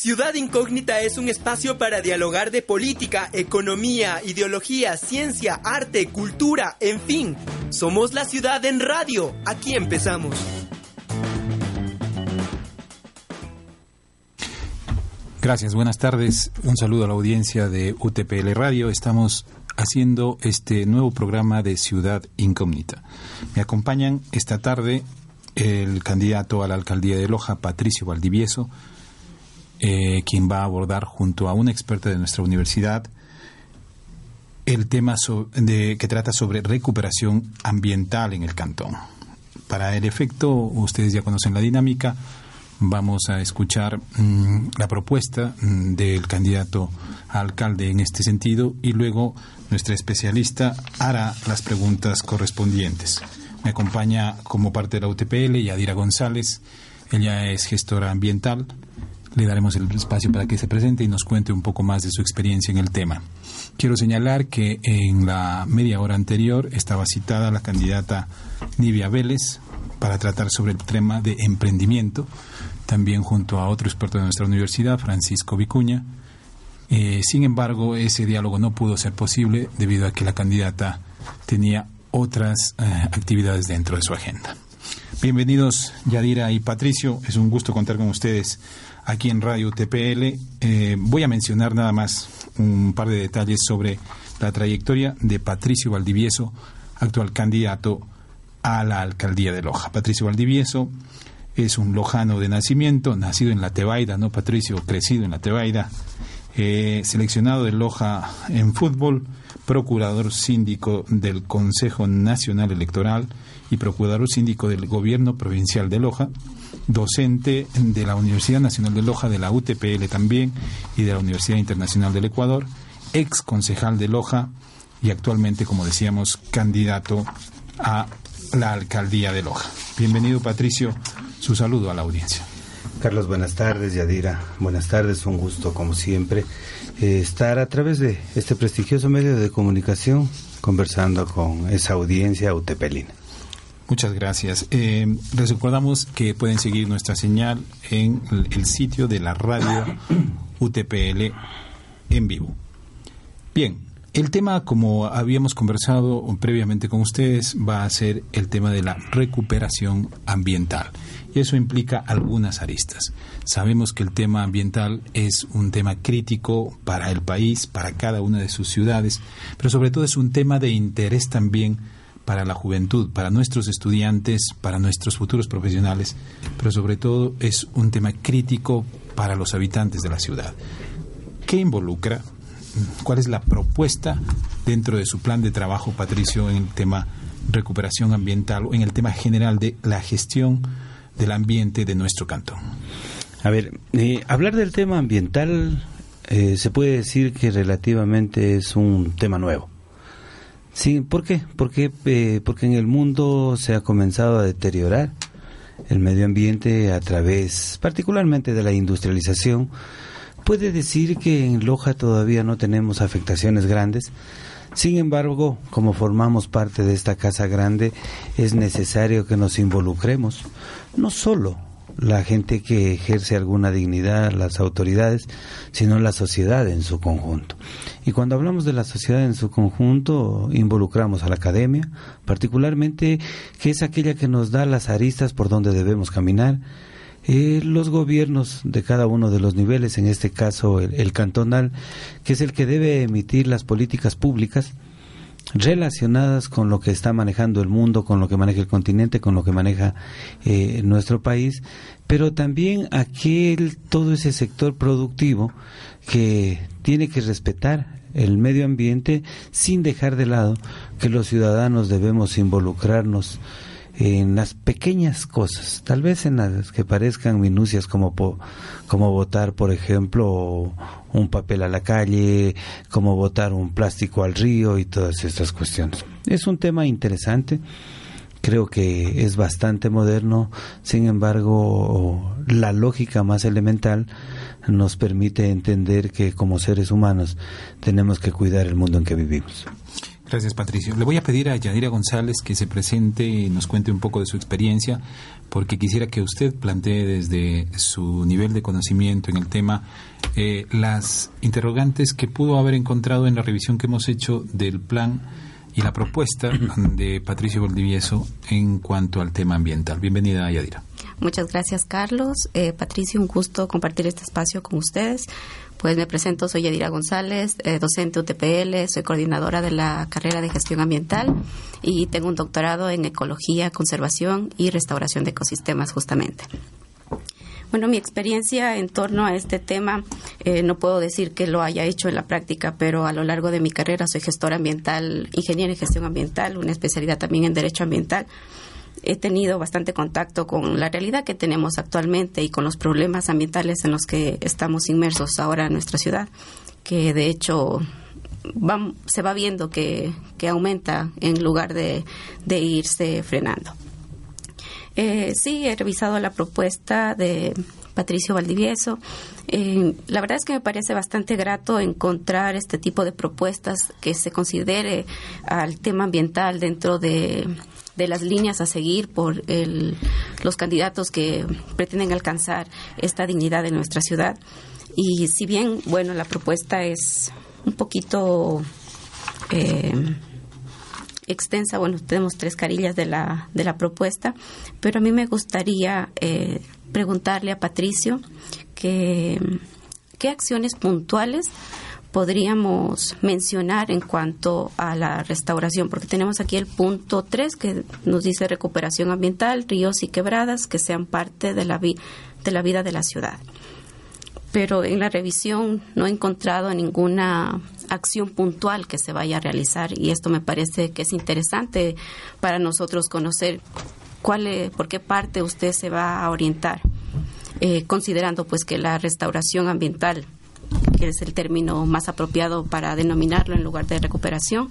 Ciudad Incógnita es un espacio para dialogar de política, economía, ideología, ciencia, arte, cultura, en fin. Somos la ciudad en radio. Aquí empezamos. Gracias, buenas tardes. Un saludo a la audiencia de UTPL Radio. Estamos haciendo este nuevo programa de Ciudad Incógnita. Me acompañan esta tarde el candidato a la alcaldía de Loja, Patricio Valdivieso, eh, quien va a abordar junto a una experta de nuestra universidad el tema de, que trata sobre recuperación ambiental en el cantón. Para el efecto, ustedes ya conocen la dinámica, vamos a escuchar mm, la propuesta mm, del candidato a alcalde en este sentido y luego nuestra especialista hará las preguntas correspondientes. Me acompaña como parte de la UTPL Yadira González, ella es gestora ambiental, le daremos el espacio para que se presente y nos cuente un poco más de su experiencia en el tema. Quiero señalar que en la media hora anterior estaba citada la candidata Nivia Vélez para tratar sobre el tema de emprendimiento, también junto a otro experto de nuestra universidad, Francisco Vicuña. Eh, sin embargo, ese diálogo no pudo ser posible debido a que la candidata tenía otras eh, actividades dentro de su agenda. Bienvenidos Yadira y Patricio, es un gusto contar con ustedes aquí en Radio TPL. Eh, voy a mencionar nada más un par de detalles sobre la trayectoria de Patricio Valdivieso, actual candidato a la alcaldía de Loja. Patricio Valdivieso es un lojano de nacimiento, nacido en la Tebaida, ¿no? Patricio, crecido en la Tebaida, eh, seleccionado de Loja en fútbol, procurador síndico del Consejo Nacional Electoral y procurador síndico del Gobierno Provincial de Loja, docente de la Universidad Nacional de Loja, de la UTPL también y de la Universidad Internacional del Ecuador, ex concejal de Loja y actualmente, como decíamos, candidato a la alcaldía de Loja. Bienvenido, Patricio. Su saludo a la audiencia. Carlos, buenas tardes. Yadira, buenas tardes. Un gusto, como siempre, eh, estar a través de este prestigioso medio de comunicación conversando con esa audiencia utepelina. Muchas gracias. Eh, les recordamos que pueden seguir nuestra señal en el sitio de la radio UTPL en vivo. Bien, el tema, como habíamos conversado previamente con ustedes, va a ser el tema de la recuperación ambiental. Y eso implica algunas aristas. Sabemos que el tema ambiental es un tema crítico para el país, para cada una de sus ciudades, pero sobre todo es un tema de interés también para la juventud, para nuestros estudiantes, para nuestros futuros profesionales, pero sobre todo es un tema crítico para los habitantes de la ciudad. ¿Qué involucra? ¿Cuál es la propuesta dentro de su plan de trabajo, Patricio, en el tema recuperación ambiental o en el tema general de la gestión del ambiente de nuestro cantón? A ver, eh, hablar del tema ambiental eh, se puede decir que relativamente es un tema nuevo Sí, ¿por qué? Porque, eh, porque en el mundo se ha comenzado a deteriorar el medio ambiente a través, particularmente de la industrialización. Puede decir que en Loja todavía no tenemos afectaciones grandes. Sin embargo, como formamos parte de esta casa grande, es necesario que nos involucremos, no solo la gente que ejerce alguna dignidad, las autoridades, sino la sociedad en su conjunto. Y cuando hablamos de la sociedad en su conjunto, involucramos a la academia, particularmente que es aquella que nos da las aristas por donde debemos caminar, eh, los gobiernos de cada uno de los niveles, en este caso el cantonal, que es el que debe emitir las políticas públicas, relacionadas con lo que está manejando el mundo, con lo que maneja el continente, con lo que maneja eh, nuestro país, pero también aquel todo ese sector productivo que tiene que respetar el medio ambiente sin dejar de lado que los ciudadanos debemos involucrarnos en las pequeñas cosas, tal vez en las que parezcan minucias como, como botar, por ejemplo, un papel a la calle, como botar un plástico al río y todas estas cuestiones. Es un tema interesante, creo que es bastante moderno, sin embargo, la lógica más elemental nos permite entender que como seres humanos tenemos que cuidar el mundo en que vivimos. Gracias, Patricio. Le voy a pedir a Yadira González que se presente y nos cuente un poco de su experiencia, porque quisiera que usted plantee desde su nivel de conocimiento en el tema eh, las interrogantes que pudo haber encontrado en la revisión que hemos hecho del plan y la propuesta de Patricio Valdivieso en cuanto al tema ambiental. Bienvenida, Yadira. Muchas gracias, Carlos. Eh, Patricio, un gusto compartir este espacio con ustedes. Pues me presento, soy Yadira González, eh, docente UTPL, soy coordinadora de la carrera de gestión ambiental y tengo un doctorado en ecología, conservación y restauración de ecosistemas justamente. Bueno, mi experiencia en torno a este tema, eh, no puedo decir que lo haya hecho en la práctica, pero a lo largo de mi carrera soy gestora ambiental, ingeniera en gestión ambiental, una especialidad también en derecho ambiental he tenido bastante contacto con la realidad que tenemos actualmente y con los problemas ambientales en los que estamos inmersos ahora en nuestra ciudad, que de hecho se va viendo que, aumenta en lugar de, irse frenando. Eh, sí, he revisado la propuesta de Patricio Valdivieso. Eh, la verdad es que me parece bastante grato encontrar este tipo de propuestas que se considere al tema ambiental dentro de de las líneas a seguir por los candidatos que pretenden alcanzar esta dignidad en nuestra ciudad. Y si bien, bueno, la propuesta es un poquito eh, extensa, bueno, tenemos tres carillas de la, de la propuesta, pero a mí me gustaría eh, preguntarle a Patricio que, qué acciones puntuales podríamos mencionar en cuanto a la restauración, porque tenemos aquí el punto 3 que nos dice recuperación ambiental, ríos y quebradas que sean parte de la, de la vida de la ciudad. Pero en la revisión no he encontrado ninguna acción puntual que se vaya a realizar y esto me parece que es interesante para nosotros conocer cuál, por qué parte usted se va a orientar, eh, considerando pues que la restauración ambiental que es el término más apropiado para denominarlo en lugar de recuperación,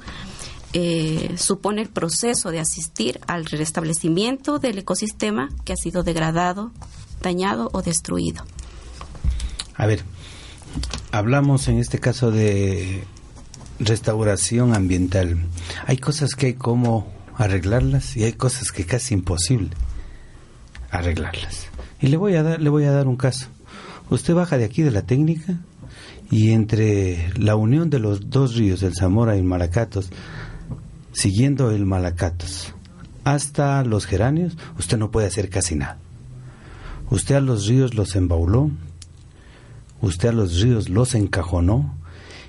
eh, supone el proceso de asistir al restablecimiento del ecosistema que ha sido degradado, dañado o destruido. A ver, hablamos en este caso de restauración ambiental. Hay cosas que hay como arreglarlas y hay cosas que casi imposible arreglarlas. Y le voy a dar, le voy a dar un caso. Usted baja de aquí de la técnica y entre la unión de los dos ríos, el Zamora y el Malacatos, siguiendo el Malacatos hasta los geranios, usted no puede hacer casi nada. Usted a los ríos los embauló, usted a los ríos los encajonó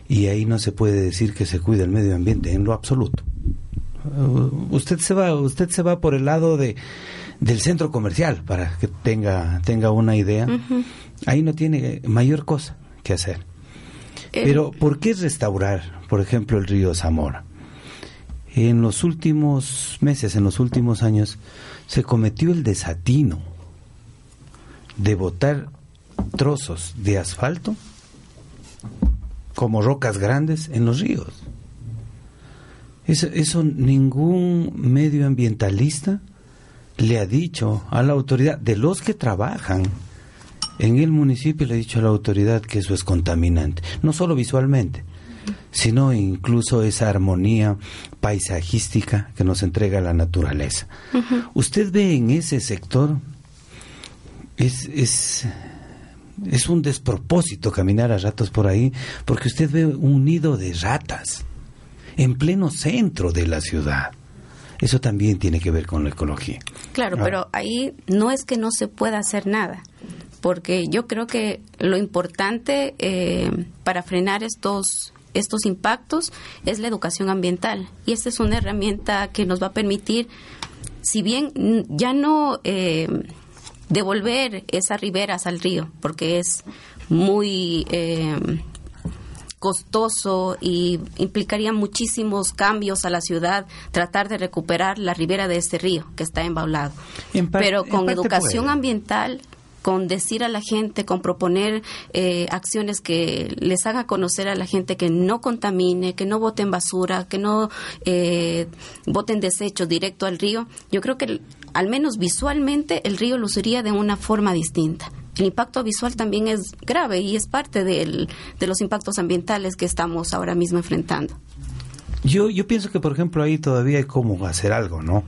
y ahí no se puede decir que se cuida el medio ambiente en lo absoluto. Uh, usted se va, usted se va por el lado de del centro comercial para que tenga tenga una idea. Ahí no tiene mayor cosa que hacer. Pero, ¿por qué restaurar, por ejemplo, el río Zamora? En los últimos meses, en los últimos años, se cometió el desatino de botar trozos de asfalto como rocas grandes en los ríos. Eso, ningún medioambientalista le ha dicho a la autoridad de los que trabajan en el municipio le he dicho a la autoridad que eso es contaminante, no solo visualmente, sino incluso esa armonía paisajística que nos entrega la naturaleza. Usted ve en ese sector, es, es, es un despropósito caminar a ratos por ahí, porque usted ve un nido de ratas en pleno centro de la ciudad. Eso también tiene que ver con la ecología. Claro, ah. pero ahí no es que no se pueda hacer nada porque yo creo que lo importante eh, para frenar estos estos impactos es la educación ambiental y esta es una herramienta que nos va a permitir, si bien ya no eh, devolver esas riberas al río, porque es muy eh, costoso y implicaría muchísimos cambios a la ciudad tratar de recuperar la ribera de este río que está embaulado. Pero con educación ambiental con decir a la gente, con proponer eh, acciones que les haga conocer a la gente que no contamine, que no boten basura, que no eh, boten desechos directo al río, yo creo que al menos visualmente el río luciría de una forma distinta. El impacto visual también es grave y es parte de los impactos ambientales que estamos ahora mismo enfrentando. Yo, yo pienso que, por ejemplo, ahí todavía hay cómo hacer algo, ¿no?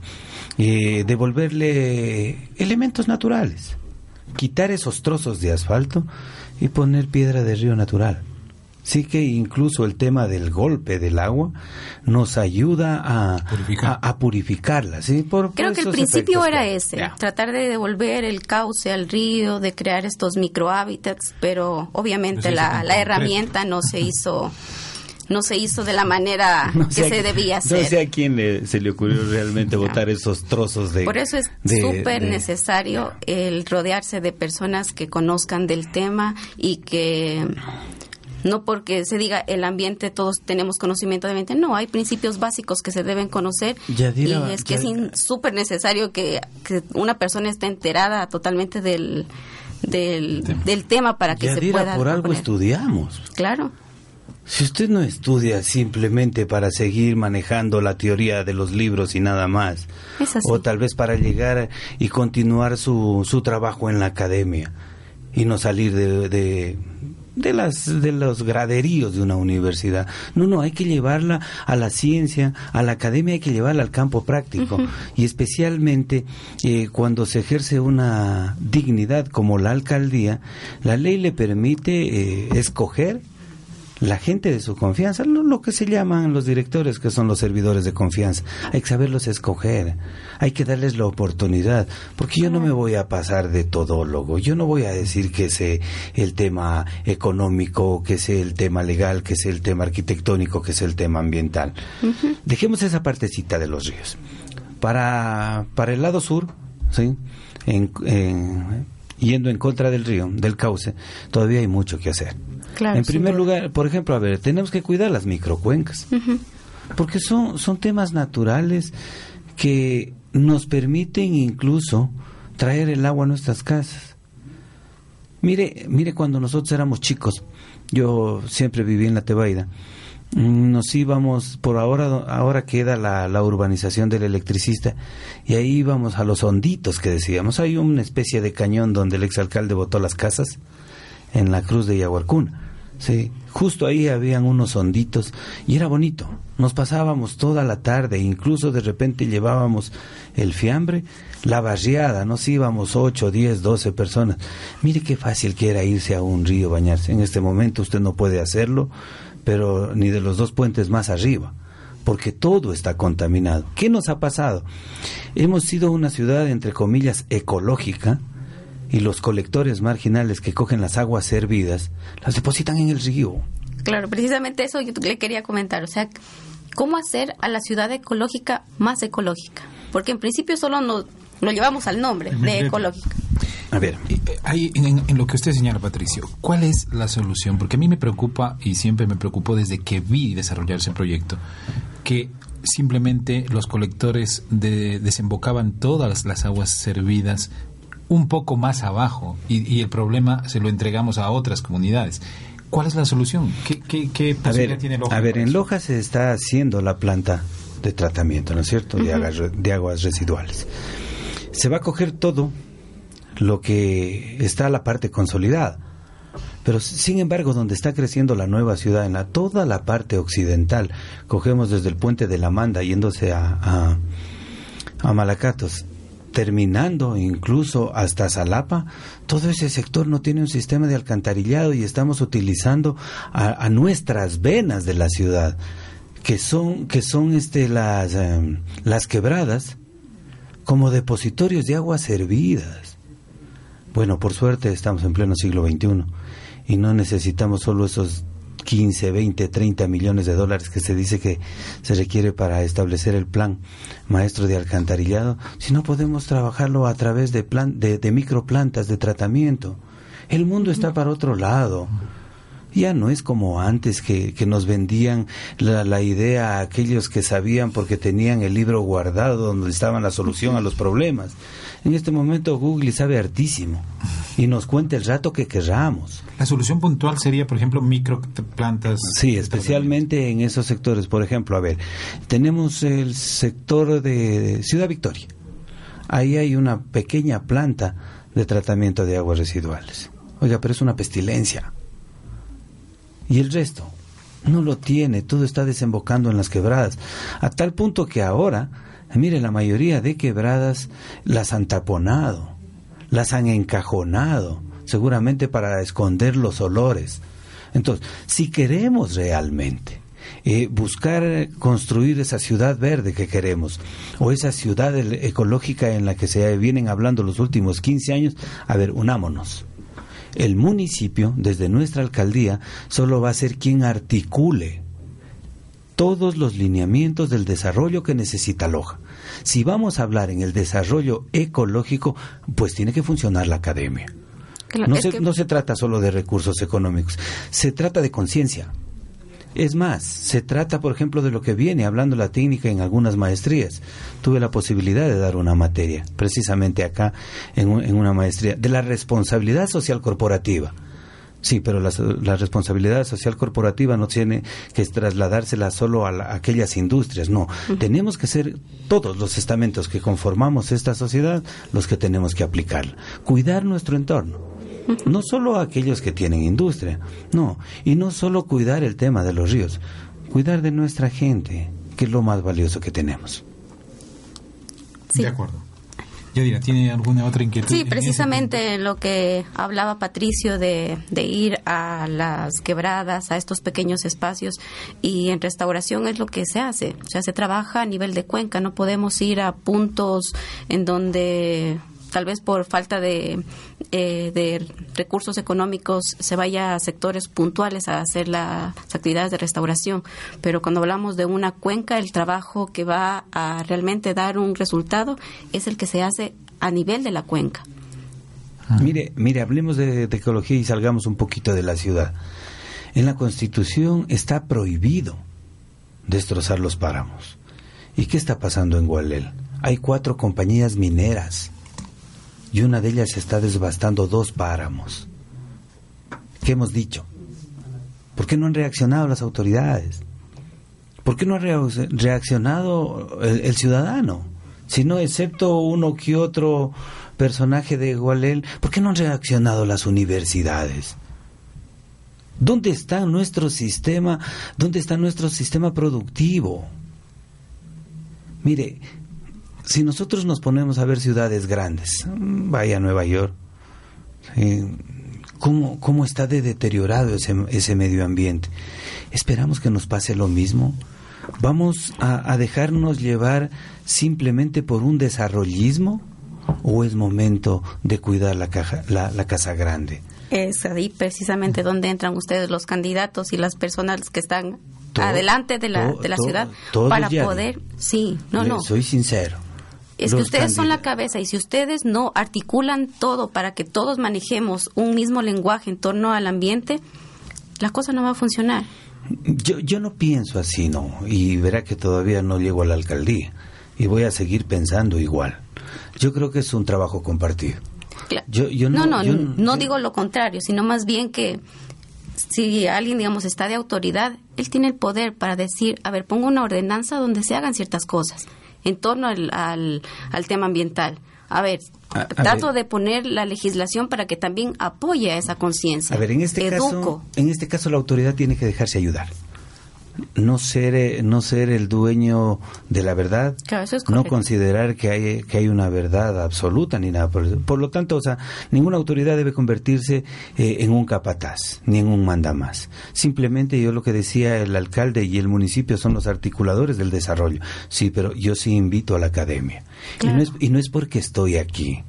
Eh, devolverle elementos naturales, quitar esos trozos de asfalto y poner piedra de río natural. Sí que incluso el tema del golpe del agua nos ayuda a, a, purificarla. ¿sí? Por, Creo que el principio era ese, tratar de devolver el cauce al río, de crear estos microhábitats, pero obviamente la, la herramienta no se hizo no se hizo de la manera que se debía hacer. No sé a quién se le ocurrió realmente botar esos trozos de... Por eso es súper necesario el rodearse de personas que conozcan del tema y que no porque se diga el ambiente todos tenemos conocimiento de ambiente, no, hay principios básicos que se deben conocer y es que es súper necesario que, una persona esté enterada totalmente del, del, tema para que se pueda... por algo estudiamos. Claro. Si usted no estudia simplemente para seguir manejando la teoría de los libros y nada más, o tal vez para llegar y continuar su, su trabajo en la academia y no salir de de las de los graderíos de una universidad. No, no, hay que llevarla a la ciencia, a la academia, hay que llevarla al campo práctico. Y especialmente eh, cuando se ejerce una dignidad como la alcaldía, la ley le permite eh, escoger la gente de su confianza, lo, que se llaman los directores, que son los servidores de confianza. Hay que saberlos escoger, hay que darles la oportunidad, porque yo no me voy a pasar de todólogo, yo no voy a decir que sé el tema económico, que sé el tema legal, que sé el tema arquitectónico, que sé el tema ambiental. Dejemos esa partecita de los ríos. Para, para el lado sur, ¿sí? yendo en contra del río, del cauce, todavía hay mucho que hacer en primer lugar, por ejemplo, a ver, tenemos que cuidar las microcuencas, porque son, son temas naturales que nos permiten incluso traer el agua a nuestras casas. Mire, mire cuando nosotros éramos chicos, yo siempre viví en la Tebaida, mm, nos íbamos, por ahora, ahora queda la, la, urbanización del electricista, y ahí íbamos a los honditos que decíamos. Hay una especie de cañón donde el exalcalde botó las casas, en la cruz de Yaguarcuna. Sí, justo ahí habían unos honditos y era bonito. Nos pasábamos toda la tarde, incluso de repente llevábamos el fiambre, la barriada, nos íbamos ocho, diez, doce personas. Mire qué fácil que era irse a un río bañarse. En este momento usted no puede hacerlo, pero ni de los dos puentes más arriba porque todo está contaminado. ¿Qué nos ha pasado? Hemos sido una ciudad, entre comillas, ecológica, y los colectores marginales que cogen las aguas servidas las depositan en el río. Claro, precisamente eso yo le quería comentar, o sea, ¿cómo hacer a la ciudad ecológica más ecológica? Porque en principio solo nos lo llevamos al nombre de ecológica. A ver, ahí en, lo que usted señala, Patricio, ¿cuál es la solución? Porque a mí me preocupa y siempre me preocupó desde que vi desarrollarse el proyecto, que simplemente los colectores desembocaban todas las aguas servidas un poco más abajo y, el problema se lo entregamos a otras comunidades. ¿Cuál es la solución? ¿Qué, qué, posibilidad tiene Loja? A ver, en Loja se está haciendo la planta de tratamiento, ¿no es cierto?, de, aguas, residuales. Se va a coger todo lo que está la parte consolidada. Pero sin embargo, donde está creciendo la nueva ciudad, en la, toda la parte occidental, cogemos desde el puente de la Manda yéndose a, a, a Malacatos, terminando incluso hasta Salapa, todo ese sector no tiene un sistema de alcantarillado y estamos utilizando a, nuestras venas de la ciudad, que son, que son este, las, em, las quebradas, como depositorios de aguas servidas. Bueno, por suerte estamos en pleno siglo XXI y no necesitamos solo esos 15, 20, 30 millones de dólares que se dice que se requiere para establecer el plan maestro de alcantarillado, si no podemos trabajarlo a través de, plan, de, de microplantas de tratamiento. El mundo está para otro lado. Ya no es como antes que, que nos vendían la, la, idea a aquellos que sabían porque tenían el libro guardado donde estaba la solución a los problemas. En este momento Google sabe hartísimo y nos cuenta el rato que querramos. La solución puntual sería, por ejemplo, microplantas. Sí, especialmente en esos sectores. Por ejemplo, a ver, tenemos el sector de Ciudad Victoria. Ahí hay una pequeña planta de tratamiento de aguas residuales. Oiga, pero es una pestilencia. ¿Y el resto? No lo tiene, todo está desembocando en las quebradas. A tal punto que ahora, mire, la mayoría de quebradas las han taponado, las han encajonado, seguramente para esconder los olores. Entonces, si queremos realmente eh, buscar construir esa ciudad verde que queremos o esa ciudad ecológica en la que se vienen hablando los últimos 15 años, a ver, unámonos el municipio, desde nuestra alcaldía, solo va a ser quien articule todos los lineamientos del desarrollo que necesita Loja. Si vamos a hablar en el desarrollo ecológico, pues tiene que funcionar la academia. no, se, no se trata solo de recursos económicos, se trata de conciencia. Es más, se trata, por ejemplo, de lo que viene hablando la técnica en algunas maestrías. Tuve la posibilidad de dar una materia, precisamente acá, en, una maestría, de la responsabilidad social corporativa. Sí, pero la, responsabilidad social corporativa no tiene que trasladársela solo a, aquellas industrias, no. Tenemos que ser todos los estamentos que conformamos esta sociedad los que tenemos que aplicar. Cuidar nuestro entorno no solo aquellos que tienen industria, no, y no solo cuidar el tema de los ríos, cuidar de nuestra gente, que es lo más valioso que tenemos. De acuerdo. Yadira, ¿tiene alguna otra inquietud? Sí, precisamente lo que hablaba Patricio de, de, ir a las quebradas, a estos pequeños espacios, y en restauración es lo que se hace. O sea, se trabaja a nivel de cuenca, no podemos ir a puntos en donde tal vez por falta de, eh, de recursos económicos se vaya a sectores puntuales a hacer las actividades de restauración. Pero cuando hablamos de una cuenca, el trabajo que va a realmente dar un resultado es el que se hace a nivel de la cuenca. Ah. Mire, mire, hablemos de, de ecología y salgamos un poquito de la ciudad. En la Constitución está prohibido destrozar los páramos. ¿Y qué está pasando en Gualel? Hay cuatro compañías mineras y una de ellas está desbastando dos páramos. ¿Qué hemos dicho? ¿Por qué no han reaccionado las autoridades? ¿Por qué no ha reaccionado el, ciudadano? Si no, excepto uno que otro personaje de Gualel, ¿por qué no han reaccionado las universidades? ¿Dónde está nuestro sistema? ¿Dónde está nuestro sistema productivo? Mire, si nosotros nos ponemos a ver ciudades grandes, vaya a Nueva York, ¿cómo, ¿cómo, está de deteriorado ese, ese medio ambiente? ¿Esperamos que nos pase lo mismo? ¿Vamos a, dejarnos llevar simplemente por un desarrollismo o es momento de cuidar la, caja, la, casa grande? Es ahí precisamente donde entran ustedes los candidatos y las personas que están adelante de la, de la ciudad para poder, sí, no, no. Soy sincero es que ustedes son la cabeza y si ustedes no articulan todo para que todos manejemos un mismo lenguaje en torno al ambiente, la cosa no va a funcionar. Yo, yo no pienso así, no, y verá que todavía no llego a la alcaldía y voy a seguir pensando igual. Yo creo que es un trabajo compartido. no, no, no, no digo lo contrario, sino más bien que si alguien, digamos, está de autoridad, él tiene el poder para decir, a ver, pongo una ordenanza donde se hagan ciertas cosas en torno al, al, tema ambiental. A ver, trato de poner la legislación para que también apoye a esa conciencia. A ver, en este caso, en este caso la autoridad tiene que dejarse ayudar no ser eh, no ser el dueño de la verdad no considerar que hay que hay una verdad absoluta ni nada por, lo tanto o sea ninguna autoridad debe convertirse eh, en un capataz ni en un mandamás. Simplemente yo lo que decía el alcalde y el municipio son los articuladores del desarrollo. Sí pero yo sí invito a la academia. Y no es y no es porque estoy aquí.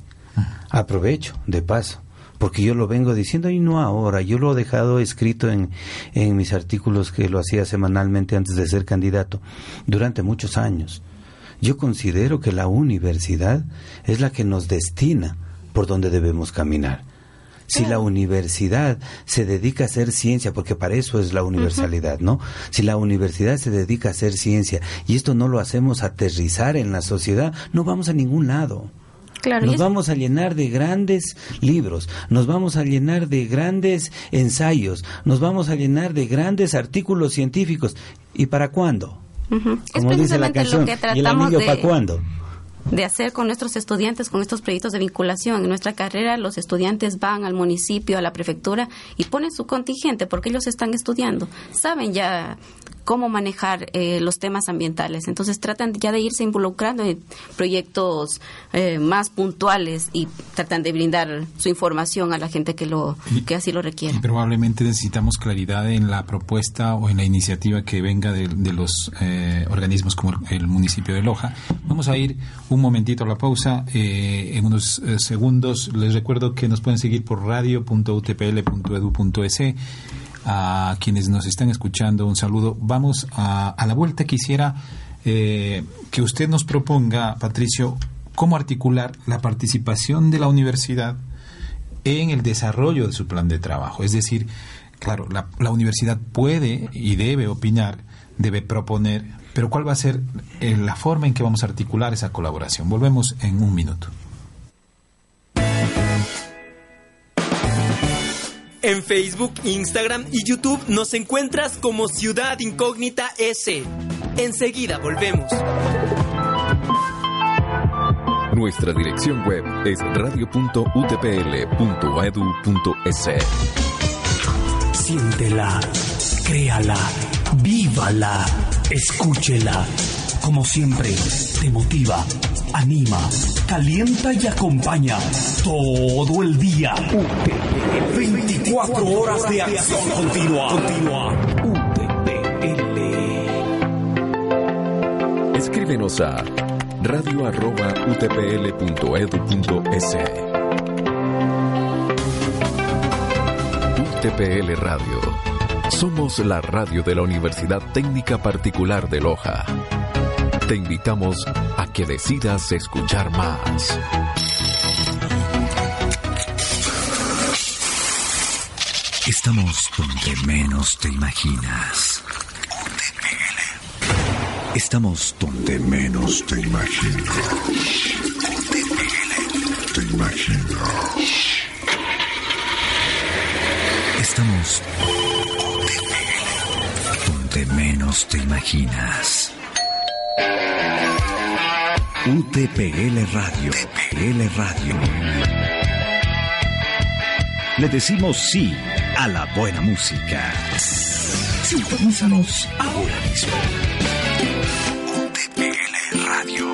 Aprovecho de paso porque yo lo vengo diciendo y no ahora, yo lo he dejado escrito en, en mis artículos que lo hacía semanalmente antes de ser candidato, durante muchos años. Yo considero que la universidad es la que nos destina por donde debemos caminar. Si la universidad se dedica a hacer ciencia, porque para eso es la universalidad, ¿no? Si la universidad se dedica a hacer ciencia y esto no lo hacemos aterrizar en la sociedad, no vamos a ningún lado nos vamos a llenar de grandes libros, nos vamos a llenar de grandes ensayos, nos vamos a llenar de grandes artículos científicos. ¿Y para cuándo? Como dice la canción, ¿y el anillo para cuándo? de hacer con nuestros estudiantes, con estos proyectos de vinculación. En nuestra carrera los estudiantes van al municipio, a la prefectura y ponen su contingente porque ellos están estudiando. Saben ya cómo manejar eh, los temas ambientales. Entonces tratan ya de irse involucrando en proyectos eh, más puntuales y tratan de brindar su información a la gente que lo que así lo requiere. probablemente necesitamos claridad en la propuesta o en la iniciativa que venga de, los eh, organismos como el, municipio de Loja. Vamos a ir un momentito a la pausa. en unos segundos les recuerdo que nos pueden seguir por radio.utpl.edu.es a quienes nos están escuchando un saludo. Vamos a, la vuelta. Quisiera eh, que usted nos proponga, Patricio, cómo articular la participación de la universidad en el desarrollo de su plan de trabajo. Es decir, claro, la, la universidad puede y debe opinar, debe proponer, pero ¿cuál va a ser eh, la forma en que vamos a articular esa colaboración? Volvemos en un minuto. En Facebook, Instagram y YouTube nos encuentras como Ciudad Incógnita S. Enseguida volvemos. Nuestra dirección web es radio.utpl.edu.es. Siéntela, créala, vívala, escúchela. Como siempre, te motiva anima, calienta y acompaña todo el día. 24 horas de acción continua. Continua. UTPL. Escríbenos a radio.utpl.edu.es. UTPL Radio. Somos la radio de la Universidad Técnica Particular de Loja te invitamos a que decidas escuchar más. Estamos donde menos te imaginas. Estamos donde menos te imaginas. Te imaginas. Estamos menos te imaginas. UTPL Radio. UTPL Radio. Le decimos sí a la buena música. Sintonízanos ahora mismo. UTPL Radio.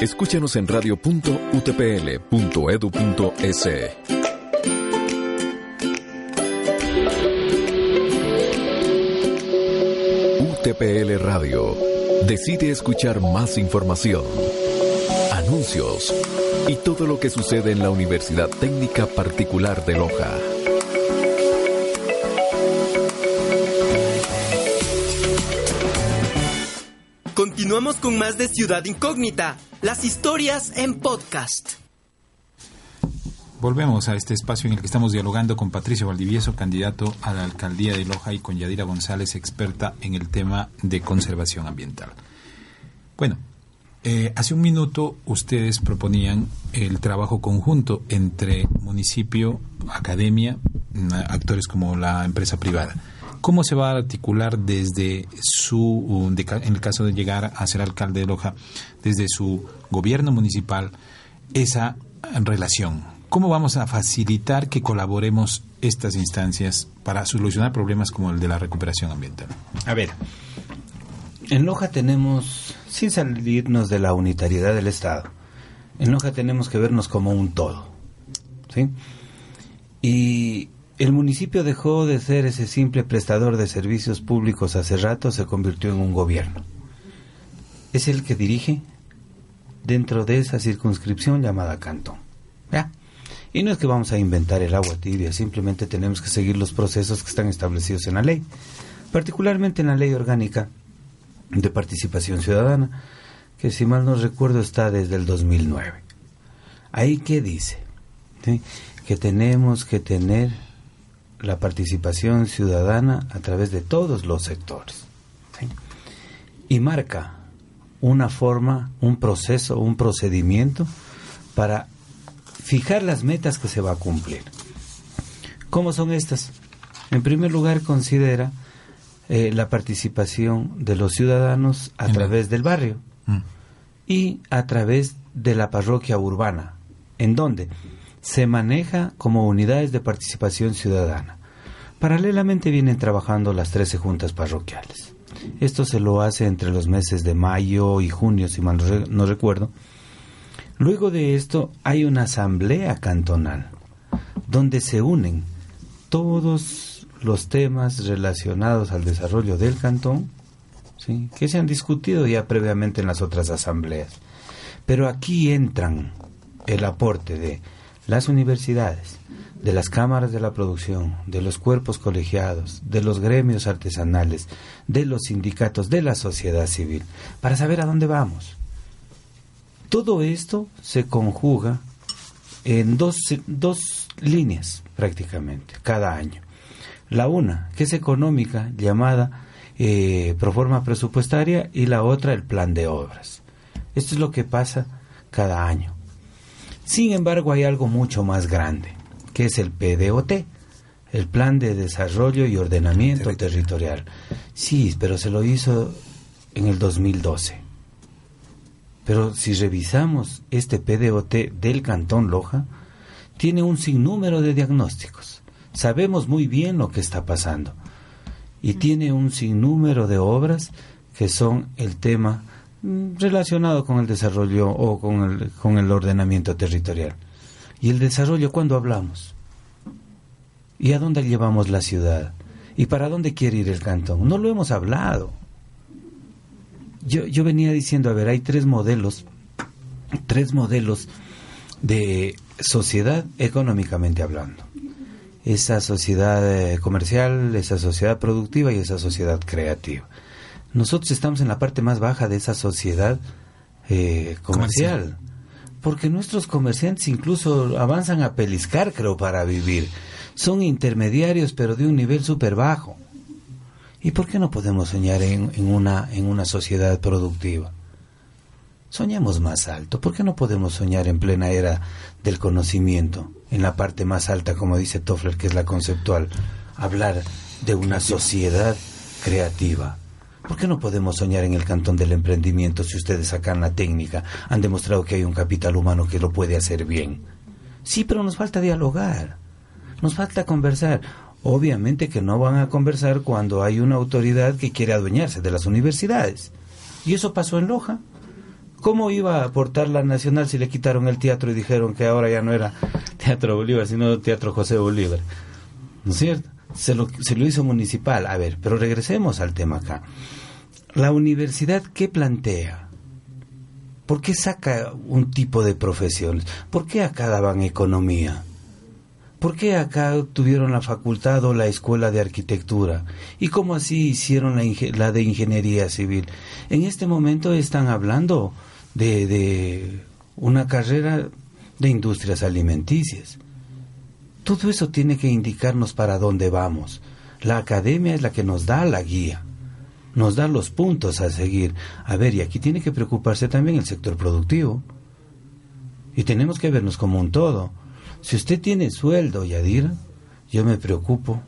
Escúchanos en radio.utpl.edu.es. UTPL Radio Decide escuchar más información, anuncios y todo lo que sucede en la Universidad Técnica Particular de Loja. Continuamos con más de Ciudad Incógnita, las historias en podcast. Volvemos a este espacio en el que estamos dialogando con Patricio Valdivieso, candidato a la alcaldía de Loja, y con Yadira González, experta en el tema de conservación ambiental. Bueno, eh, hace un minuto ustedes proponían el trabajo conjunto entre municipio, academia, actores como la empresa privada. ¿Cómo se va a articular desde su, en el caso de llegar a ser alcalde de Loja, desde su gobierno municipal, esa relación? ¿Cómo vamos a facilitar que colaboremos estas instancias para solucionar problemas como el de la recuperación ambiental? A ver, en Loja tenemos, sin salirnos de la unitariedad del Estado, en Loja tenemos que vernos como un todo. ¿sí? Y el municipio dejó de ser ese simple prestador de servicios públicos hace rato, se convirtió en un gobierno. Es el que dirige dentro de esa circunscripción llamada cantón. ¿Ya? Y no es que vamos a inventar el agua tibia, simplemente tenemos que seguir los procesos que están establecidos en la ley, particularmente en la ley orgánica de participación ciudadana, que si mal no recuerdo está desde el 2009. Ahí que dice que tenemos que tener la participación ciudadana a través de todos los sectores. Y marca una forma, un proceso, un procedimiento para fijar las metas que se va a cumplir. ¿Cómo son estas? En primer lugar, considera eh, la participación de los ciudadanos a través del barrio. Mm. y a través de la parroquia urbana, en donde se maneja como unidades de participación ciudadana. Paralelamente vienen trabajando las 13 juntas parroquiales. Esto se lo hace entre los meses de mayo y junio, si mal no recuerdo. Luego de esto hay una asamblea cantonal, donde se unen todos los temas relacionados al desarrollo del cantón, que se han discutido ya previamente en las otras asambleas. Pero aquí entran el aporte de las universidades, de las cámaras de la producción, de los cuerpos colegiados, de los gremios artesanales, de los sindicatos, de la sociedad civil, para saber a dónde vamos. Todo esto se conjuga en dos, dos líneas prácticamente cada año. La una, que es económica, llamada eh, proforma presupuestaria, y la otra, el plan de obras. Esto es lo que pasa cada año. Sin embargo, hay algo mucho más grande, que es el PDOT, el Plan de Desarrollo y Ordenamiento Territorial. Sí, pero se lo hizo en el 2012. Pero si revisamos este PDOT del Cantón Loja, tiene un sinnúmero de diagnósticos. Sabemos muy bien lo que está pasando. Y tiene un sinnúmero de obras que son el tema Mm, relacionado con el desarrollo o con el, con el ordenamiento territorial. ¿Y el desarrollo cuándo hablamos? ¿Y a dónde llevamos la ciudad? ¿Y para dónde quiere ir el cantón? No lo hemos hablado. Yo, yo venía diciendo, a ver, hay tres modelos, tres modelos de sociedad económicamente hablando. Esa sociedad eh, comercial, esa sociedad productiva y esa sociedad creativa nosotros estamos en la parte más baja de esa sociedad eh, comercial, Porque nuestros comerciantes incluso avanzan a peliscar, creo, para vivir. Son intermediarios, pero de un nivel súper bajo. ¿Y por qué no podemos soñar en, en, una, en una sociedad productiva? Soñamos más alto. ¿Por qué no podemos soñar en plena era del conocimiento, en la parte más alta, como dice Toffler, que es la conceptual? Hablar de una sociedad creativa. ¿Por qué no podemos soñar en el cantón del emprendimiento si ustedes sacan la técnica han demostrado que hay un capital humano que lo puede hacer bien? Sí, pero nos falta dialogar, nos falta conversar. Obviamente que no van a conversar cuando hay una autoridad que quiere adueñarse de las universidades. Y eso pasó en Loja. ¿Cómo iba a aportar la Nacional si le quitaron el teatro y dijeron que ahora ya no era Teatro Bolívar, sino Teatro José Bolívar? ¿No es cierto? Se lo, se lo hizo municipal. A ver, pero regresemos al tema acá. La universidad, ¿qué plantea? ¿Por qué saca un tipo de profesiones? ¿Por qué acá daban economía? ¿Por qué acá tuvieron la facultad o la escuela de arquitectura? ¿Y cómo así hicieron la, la de ingeniería civil? En este momento están hablando de, de una carrera de industrias alimenticias. Todo eso tiene que indicarnos para dónde vamos. La academia es la que nos da la guía nos da los puntos a seguir. A ver, y aquí tiene que preocuparse también el sector productivo. Y tenemos que vernos como un todo. Si usted tiene sueldo, Yadira, yo me preocupo,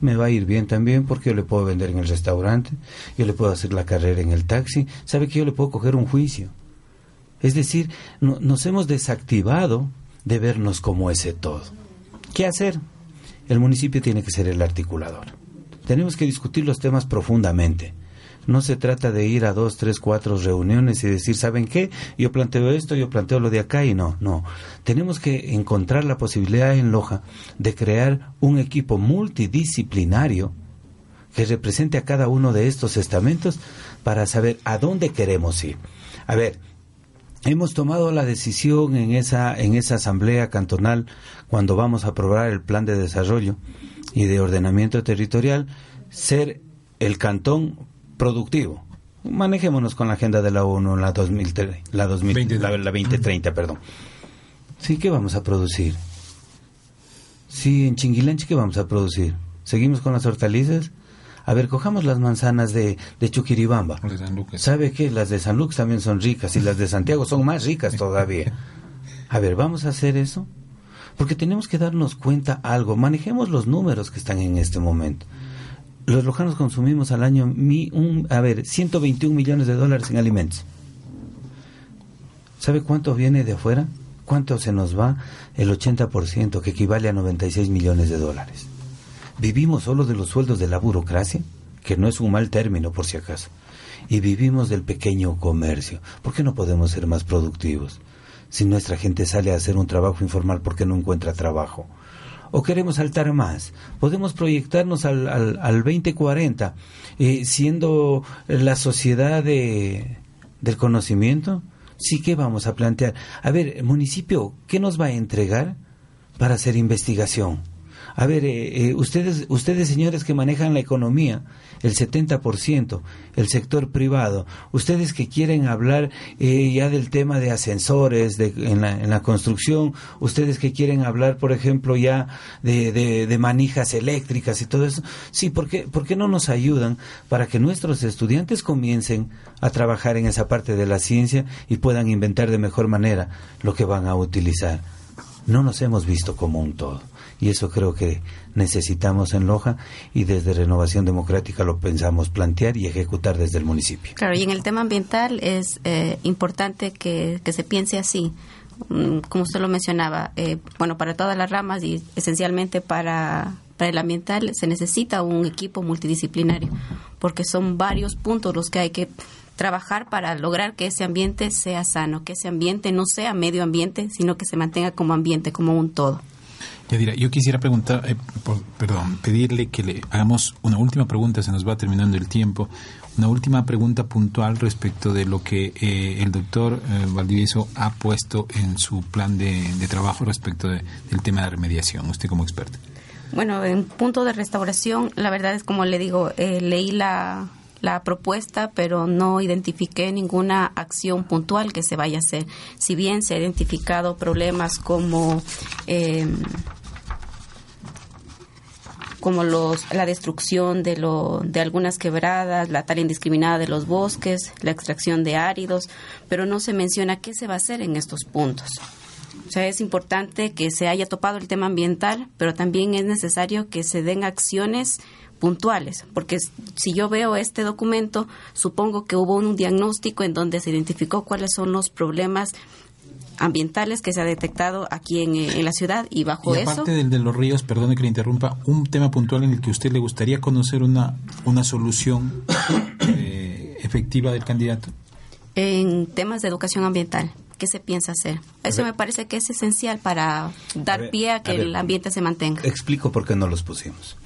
me va a ir bien también porque yo le puedo vender en el restaurante, yo le puedo hacer la carrera en el taxi, sabe que yo le puedo coger un juicio. Es decir, nos hemos desactivado de vernos como ese todo. ¿Qué hacer? El municipio tiene que ser el articulador. Tenemos que discutir los temas profundamente. No se trata de ir a dos, tres, cuatro reuniones y decir, ¿saben qué? Yo planteo esto, yo planteo lo de acá y no, no. Tenemos que encontrar la posibilidad en Loja de crear un equipo multidisciplinario que represente a cada uno de estos estamentos para saber a dónde queremos ir. A ver, hemos tomado la decisión en esa, en esa asamblea cantonal cuando vamos a aprobar el plan de desarrollo y de ordenamiento territorial, ser el cantón productivo. Manejémonos con la agenda de la ONU, la, 2030, la, 2030, perdón. Sí, ¿qué vamos a producir? Sí, en Chinguilanche, ¿qué vamos a producir? ¿Seguimos con las hortalizas? A ver, cojamos las manzanas de, de Chuquiribamba. ¿Sabe qué? Las de San Lucas también son ricas y las de Santiago son más ricas todavía. A ver, ¿vamos a hacer eso? Porque tenemos que darnos cuenta algo. Manejemos los números que están en este momento los lojanos consumimos al año, mi, un, a ver, 121 millones de dólares en alimentos. ¿Sabe cuánto viene de afuera? ¿Cuánto se nos va? El 80%, que equivale a 96 millones de dólares. ¿Vivimos solo de los sueldos de la burocracia? Que no es un mal término, por si acaso. Y vivimos del pequeño comercio. ¿Por qué no podemos ser más productivos? Si nuestra gente sale a hacer un trabajo informal porque no encuentra trabajo. ¿O queremos saltar más? Podemos proyectarnos al, al, al 2040, eh, siendo la sociedad de, del conocimiento. Sí que vamos a plantear. A ver, municipio, ¿qué nos va a entregar para hacer investigación? A ver, eh, eh, ustedes, ustedes señores que manejan la economía, el 70%, el sector privado, ustedes que quieren hablar eh, ya del tema de ascensores de, en, la, construcción, ustedes que quieren hablar, por ejemplo, ya de manijas eléctricas y todo eso, sí, ¿por qué, ¿por qué no nos ayudan para que nuestros estudiantes comiencen a trabajar en esa parte de la ciencia y puedan inventar de mejor manera lo que van a utilizar? No nos hemos visto como un todo y eso creo que necesitamos en Loja y desde Renovación Democrática lo pensamos plantear y ejecutar desde el municipio. Claro, y en el tema ambiental es eh, importante que, que, se piense así. Mm, como usted lo mencionaba, eh, bueno, para todas las ramas y esencialmente para, para el ambiental se necesita un equipo multidisciplinario, porque son varios puntos los que hay que trabajar para lograr que ese ambiente sea sano, que ese ambiente no sea medio ambiente, sino que se mantenga como ambiente, como un todo. Yadira, yo quisiera preguntar, eh, perdón, pedirle que le hagamos una última pregunta, se nos va terminando el tiempo, una última pregunta puntual respecto de lo que eh, el doctor eh, Valdivieso ha puesto en su plan de, trabajo respecto de, del tema de remediación, usted como experto. Bueno, en punto de restauración, la verdad es como le digo, eh, leí la, la propuesta, pero no identifiqué ninguna acción puntual que se vaya a hacer. Si bien se ha identificado problemas como eh, como los, la destrucción de, lo, de algunas quebradas, la tala indiscriminada de los bosques, la extracción de áridos, pero no se menciona qué se va a hacer en estos puntos. O sea, es importante que se haya topado el tema ambiental, pero también es necesario que se den acciones puntuales, porque si yo veo este documento, supongo que hubo un diagnóstico en donde se identificó cuáles son los problemas ambientales que se ha detectado aquí en, en la ciudad y bajo y aparte eso. del de los ríos, perdone que le interrumpa, un tema puntual en el que a usted le gustaría conocer una, una solución eh, efectiva del candidato. En temas de educación ambiental, ¿qué se piensa hacer? Eso me parece que es esencial para dar ver, pie a que a ver. el ambiente se mantenga. Explico por qué no los pusimos.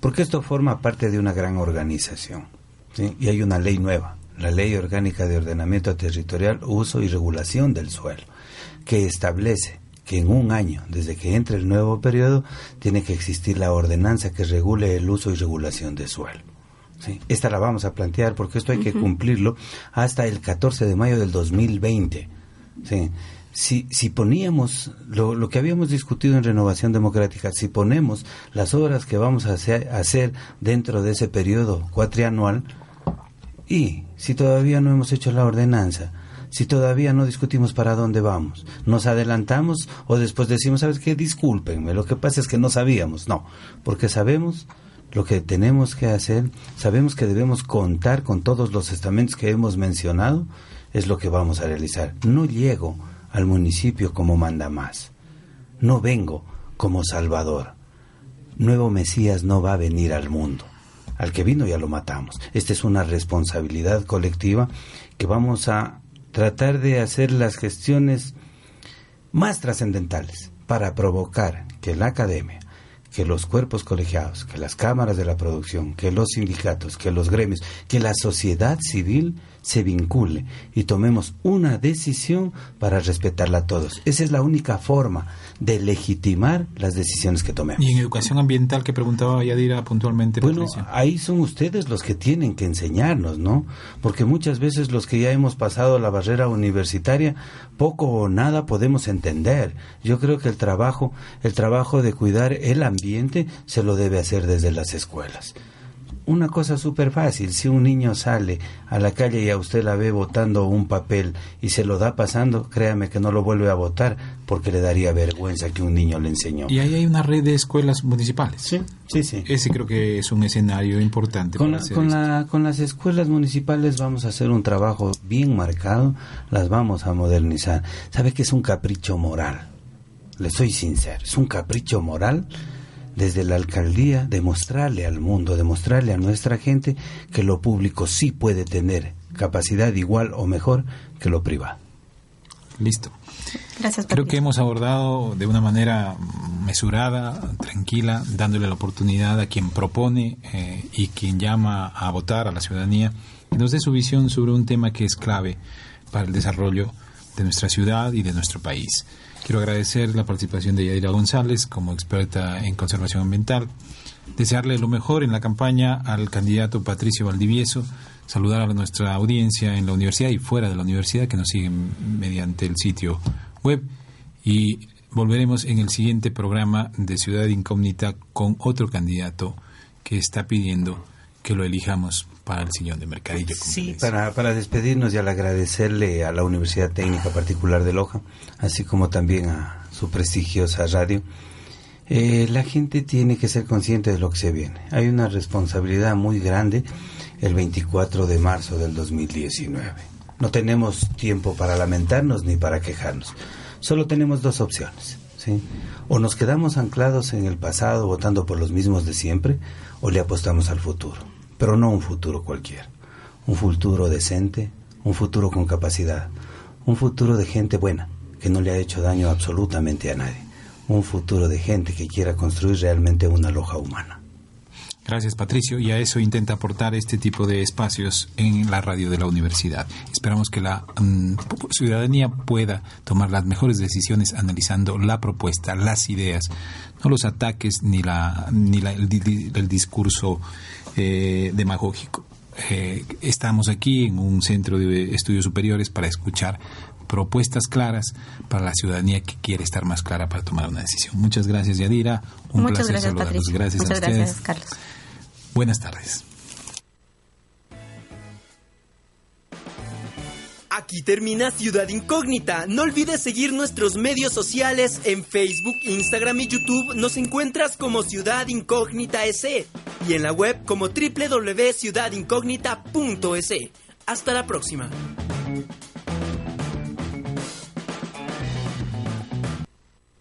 Porque esto forma parte de una gran organización. ¿sí? Y hay una ley nueva, la Ley Orgánica de Ordenamiento Territorial, Uso y Regulación del Suelo, que establece que en un año, desde que entre el nuevo periodo, tiene que existir la ordenanza que regule el uso y regulación del suelo. ¿sí? Esta la vamos a plantear porque esto hay que cumplirlo hasta el 14 de mayo del 2020. ¿sí? Si, si poníamos lo, lo, que habíamos discutido en Renovación Democrática, si ponemos las obras que vamos a hacer, hacer dentro de ese periodo cuatrianual, y si todavía no hemos hecho la ordenanza, si todavía no discutimos para dónde vamos, nos adelantamos o después decimos, ¿sabes qué? Discúlpenme, lo que pasa es que no sabíamos. No, porque sabemos lo que tenemos que hacer, sabemos que debemos contar con todos los estamentos que hemos mencionado, es lo que vamos a realizar. No llego al municipio como manda más, no vengo como Salvador. Nuevo Mesías no va a venir al mundo. Al que vino ya lo matamos. Esta es una responsabilidad colectiva que vamos a tratar de hacer las gestiones más trascendentales para provocar que la academia, que los cuerpos colegiados, que las cámaras de la producción, que los sindicatos, que los gremios, que la sociedad civil se vincule y tomemos una decisión para respetarla a todos. Esa es la única forma de legitimar las decisiones que tomemos. Y en educación ambiental que preguntaba Yadira puntualmente. Bueno, ahí son ustedes los que tienen que enseñarnos, ¿no? Porque muchas veces los que ya hemos pasado la barrera universitaria, poco o nada podemos entender. Yo creo que el trabajo, el trabajo de cuidar el ambiente se lo debe hacer desde las escuelas. una cosa súper fácil. Si un niño sale a la calle y a usted la ve botando un papel y se lo da pasando, créame que no lo vuelve a votar porque le daría vergüenza que un niño le enseñó. Y ahí hay una red de escuelas municipales. Sí, sí, sí. Ese creo que es un escenario importante. Con, para la- hacer con, la- con las escuelas municipales vamos a hacer un trabajo bien marcado, las vamos a modernizar. ¿Sabe que es un capricho moral? Le soy sincero, es un capricho moral desde la alcaldía demostrarle al mundo, demostrarle a nuestra gente que lo público sí puede tener capacidad igual o mejor que lo privado. Listo. Gracias, Creo que hemos abordado de una manera mesurada, tranquila, dándole la oportunidad a quien propone eh, y quien llama a votar a la ciudadanía que nos dé su visión sobre un tema que es clave para el desarrollo de nuestra ciudad y de nuestro país. Quiero agradecer la participación de Yadira González como experta en conservación ambiental, desearle lo mejor en la campaña al candidato Patricio Valdivieso, saludar a nuestra audiencia en la universidad y fuera de la universidad que nos siguen mediante el sitio web. Y volveremos en el siguiente programa de Ciudad Incógnita con otro candidato que está pidiendo que lo elijamos para el sillón de Mercadillo. dice. Para, para despedirnos y al agradecerle a la Universidad Técnica Particular de Loja, así como también a su prestigiosa radio, eh, la gente tiene que ser consciente de lo que se viene. Hay una responsabilidad muy grande el 24 de marzo del 2019. No tenemos tiempo para lamentarnos ni para quejarnos. Solo tenemos dos opciones. ¿sí? O nos quedamos anclados en el pasado votando por los mismos de siempre, o le apostamos al futuro. Pero no un futuro cualquiera. Un futuro decente, un futuro con capacidad, un futuro de gente buena, que no le ha hecho daño absolutamente a nadie. Un futuro de gente que quiera construir realmente una loja humana. Gracias, Patricio. Y a eso intenta aportar este tipo de espacios en la radio de la universidad. Esperamos que la mm, ciudadanía pueda tomar las mejores decisiones analizando la propuesta, las ideas, no los ataques ni, la, ni la- el, di- el discurso eh, demagógico. Eh, estamos aquí en un centro de estudios superiores para escuchar propuestas claras para la ciudadanía que quiere estar más clara para tomar una decisión. Muchas gracias, Yadira. Un Muchas placer gracias, saludarlos. Gracias Muchas a ustedes. gracias, Carlos. Buenas tardes. Aquí termina Ciudad Incógnita. No olvides seguir nuestros medios sociales en Facebook, Instagram y YouTube. Nos encuentras como Ciudad Incógnita S y en la web como www.ciudadincógnita.es. Hasta la próxima.